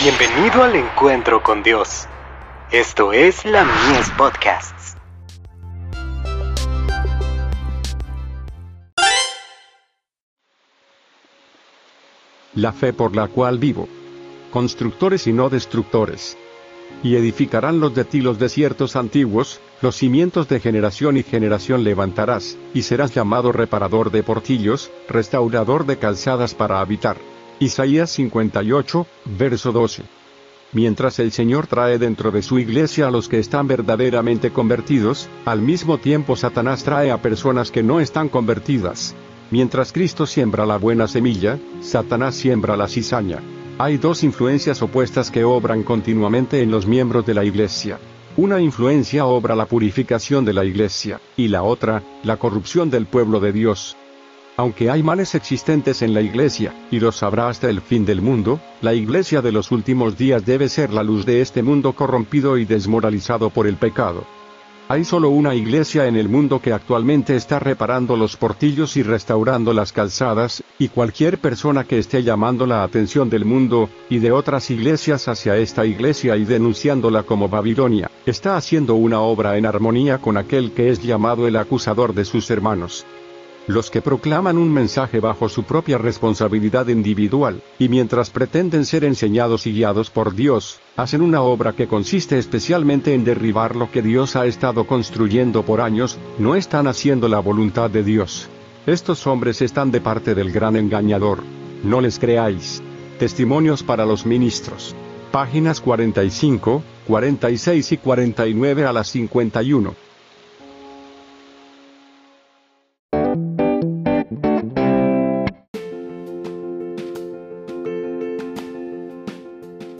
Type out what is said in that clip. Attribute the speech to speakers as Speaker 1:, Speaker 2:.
Speaker 1: Bienvenido al encuentro con Dios. Esto es la Mies Podcasts.
Speaker 2: La fe por la cual vivo. Constructores y no destructores. Y edificarán los de ti los desiertos antiguos, los cimientos de generación y generación levantarás, y serás llamado reparador de portillos, restaurador de calzadas para habitar. Isaías 58, verso 12. Mientras el Señor trae dentro de su iglesia a los que están verdaderamente convertidos, al mismo tiempo Satanás trae a personas que no están convertidas. Mientras Cristo siembra la buena semilla, Satanás siembra la cizaña. Hay dos influencias opuestas que obran continuamente en los miembros de la iglesia. Una influencia obra la purificación de la iglesia, y la otra, la corrupción del pueblo de Dios. Aunque hay males existentes en la iglesia, y los habrá hasta el fin del mundo, la iglesia de los últimos días debe ser la luz de este mundo corrompido y desmoralizado por el pecado. Hay solo una iglesia en el mundo que actualmente está reparando los portillos y restaurando las calzadas, y cualquier persona que esté llamando la atención del mundo, y de otras iglesias hacia esta iglesia y denunciándola como Babilonia, está haciendo una obra en armonía con aquel que es llamado el acusador de sus hermanos los que proclaman un mensaje bajo su propia responsabilidad individual, y mientras pretenden ser enseñados y guiados por Dios, hacen una obra que consiste especialmente en derribar lo que Dios ha estado construyendo por años, no están haciendo la voluntad de Dios. Estos hombres están de parte del gran engañador. No les creáis. Testimonios para los ministros. Páginas 45, 46 y 49 a las 51.